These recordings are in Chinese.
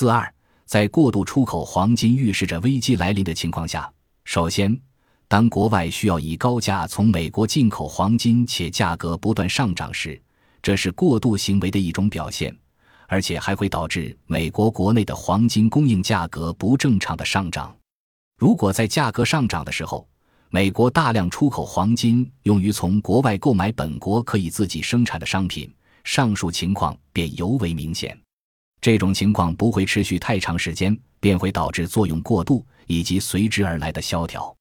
四二，在过度出口黄金预示着危机来临的情况下，首先，当国外需要以高价从美国进口黄金，且价格不断上涨时，这是过度行为的一种表现，而且还会导致美国国内的黄金供应价格不正常的上涨。如果在价格上涨的时候，美国大量出口黄金用于从国外购买本国可以自己生产的商品，上述情况便尤为明显。这种情况不会持续太长时间，便会导致作用过度以及随之而来的萧条。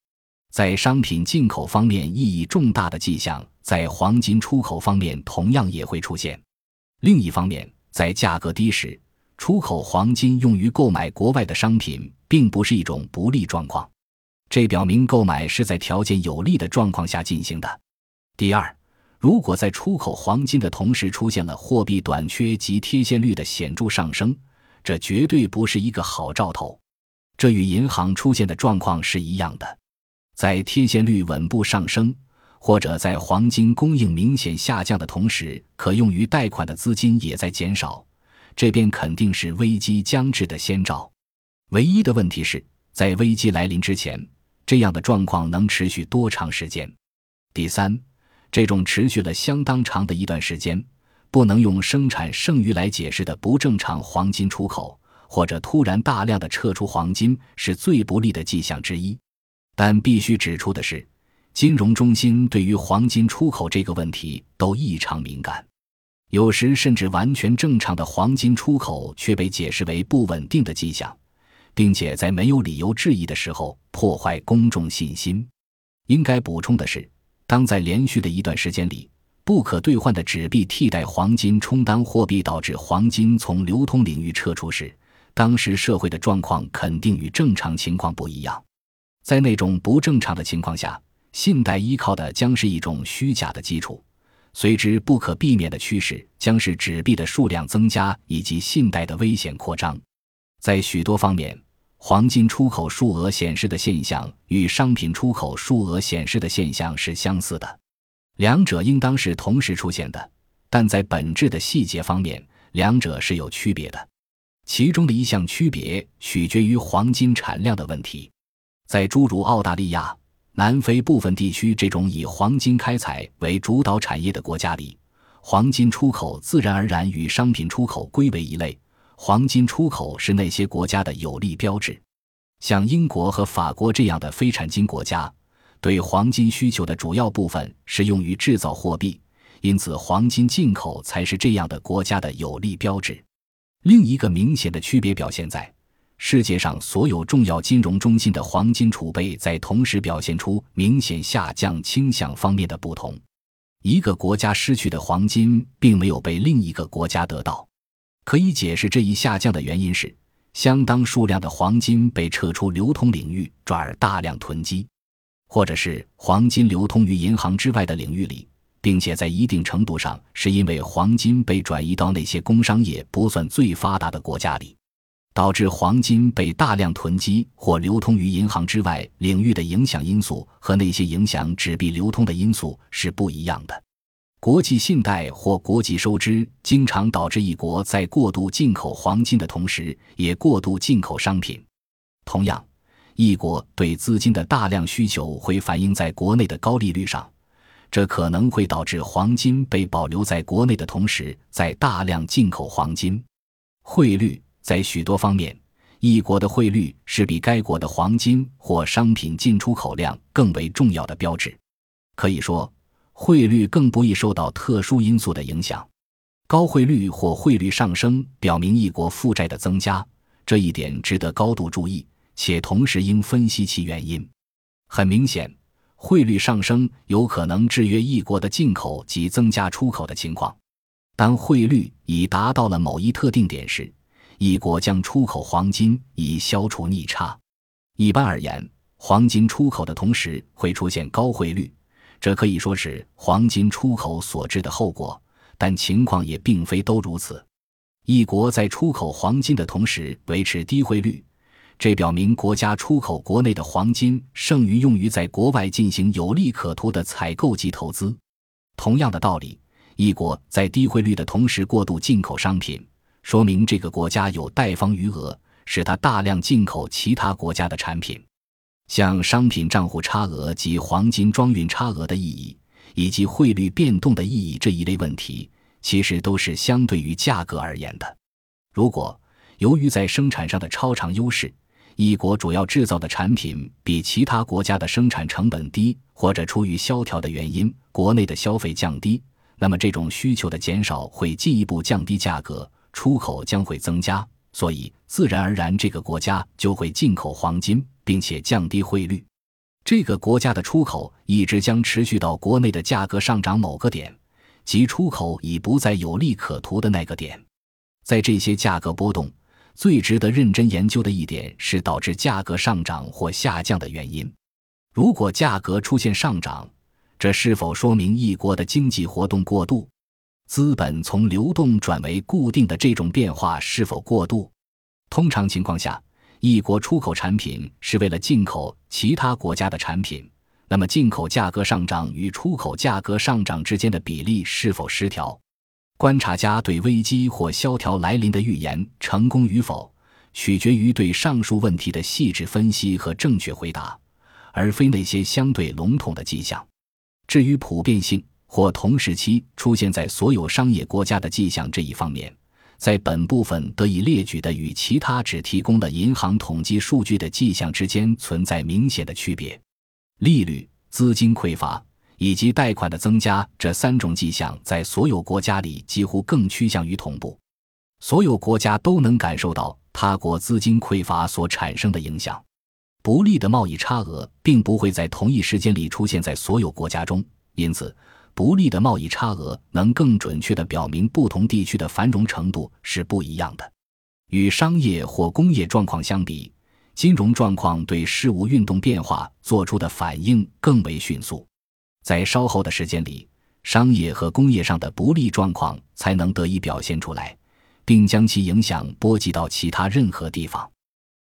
在商品进口方面意义重大的迹象，在黄金出口方面同样也会出现。另一方面，在价格低时，出口黄金用于购买国外的商品，并不是一种不利状况。这表明购买是在条件有利的状况下进行的。第二。如果在出口黄金的同时出现了货币短缺及贴现率的显著上升，这绝对不是一个好兆头。这与银行出现的状况是一样的。在贴现率稳步上升，或者在黄金供应明显下降的同时，可用于贷款的资金也在减少，这便肯定是危机将至的先兆。唯一的问题是在危机来临之前，这样的状况能持续多长时间？第三。这种持续了相当长的一段时间，不能用生产剩余来解释的不正常黄金出口，或者突然大量的撤出黄金，是最不利的迹象之一。但必须指出的是，金融中心对于黄金出口这个问题都异常敏感，有时甚至完全正常的黄金出口却被解释为不稳定的迹象，并且在没有理由质疑的时候破坏公众信心。应该补充的是。当在连续的一段时间里，不可兑换的纸币替代黄金充当货币，导致黄金从流通领域撤出时，当时社会的状况肯定与正常情况不一样。在那种不正常的情况下，信贷依靠的将是一种虚假的基础，随之不可避免的趋势将是纸币的数量增加以及信贷的危险扩张。在许多方面。黄金出口数额显示的现象与商品出口数额显示的现象是相似的，两者应当是同时出现的，但在本质的细节方面，两者是有区别的。其中的一项区别取决于黄金产量的问题。在诸如澳大利亚、南非部分地区这种以黄金开采为主导产业的国家里，黄金出口自然而然与商品出口归为一类。黄金出口是那些国家的有利标志，像英国和法国这样的非产金国家，对黄金需求的主要部分是用于制造货币，因此黄金进口才是这样的国家的有利标志。另一个明显的区别表现在，世界上所有重要金融中心的黄金储备在同时表现出明显下降倾向方面的不同。一个国家失去的黄金，并没有被另一个国家得到。可以解释这一下降的原因是，相当数量的黄金被撤出流通领域，转而大量囤积，或者是黄金流通于银行之外的领域里，并且在一定程度上是因为黄金被转移到那些工商业不算最发达的国家里，导致黄金被大量囤积或流通于银行之外领域的影响因素和那些影响纸币流通的因素是不一样的。国际信贷或国际收支经常导致一国在过度进口黄金的同时，也过度进口商品。同样，一国对资金的大量需求会反映在国内的高利率上，这可能会导致黄金被保留在国内的同时，在大量进口黄金。汇率在许多方面，一国的汇率是比该国的黄金或商品进出口量更为重要的标志。可以说。汇率更不易受到特殊因素的影响，高汇率或汇率上升表明一国负债的增加，这一点值得高度注意，且同时应分析其原因。很明显，汇率上升有可能制约一国的进口及增加出口的情况。当汇率已达到了某一特定点时，一国将出口黄金以消除逆差。一般而言，黄金出口的同时会出现高汇率。这可以说是黄金出口所致的后果，但情况也并非都如此。一国在出口黄金的同时维持低汇率，这表明国家出口国内的黄金剩余用于在国外进行有利可图的采购及投资。同样的道理，一国在低汇率的同时过度进口商品，说明这个国家有贷方余额，使它大量进口其他国家的产品。像商品账户差额及黄金装运差额的意义，以及汇率变动的意义这一类问题，其实都是相对于价格而言的。如果由于在生产上的超长优势，一国主要制造的产品比其他国家的生产成本低，或者出于萧条的原因，国内的消费降低，那么这种需求的减少会进一步降低价格，出口将会增加，所以自然而然这个国家就会进口黄金。并且降低汇率，这个国家的出口一直将持续到国内的价格上涨某个点，即出口已不再有利可图的那个点。在这些价格波动，最值得认真研究的一点是导致价格上涨或下降的原因。如果价格出现上涨，这是否说明一国的经济活动过度？资本从流动转为固定的这种变化是否过度？通常情况下。一国出口产品是为了进口其他国家的产品，那么进口价格上涨与出口价格上涨之间的比例是否失调？观察家对危机或萧条来临的预言成功与否，取决于对上述问题的细致分析和正确回答，而非那些相对笼统的迹象。至于普遍性或同时期出现在所有商业国家的迹象这一方面。在本部分得以列举的与其他只提供了银行统计数据的迹象之间存在明显的区别，利率、资金匮乏以及贷款的增加这三种迹象在所有国家里几乎更趋向于同步。所有国家都能感受到他国资金匮乏所产生的影响。不利的贸易差额并不会在同一时间里出现在所有国家中，因此。不利的贸易差额能更准确地表明不同地区的繁荣程度是不一样的。与商业或工业状况相比，金融状况对事物运动变化做出的反应更为迅速。在稍后的时间里，商业和工业上的不利状况才能得以表现出来，并将其影响波及到其他任何地方。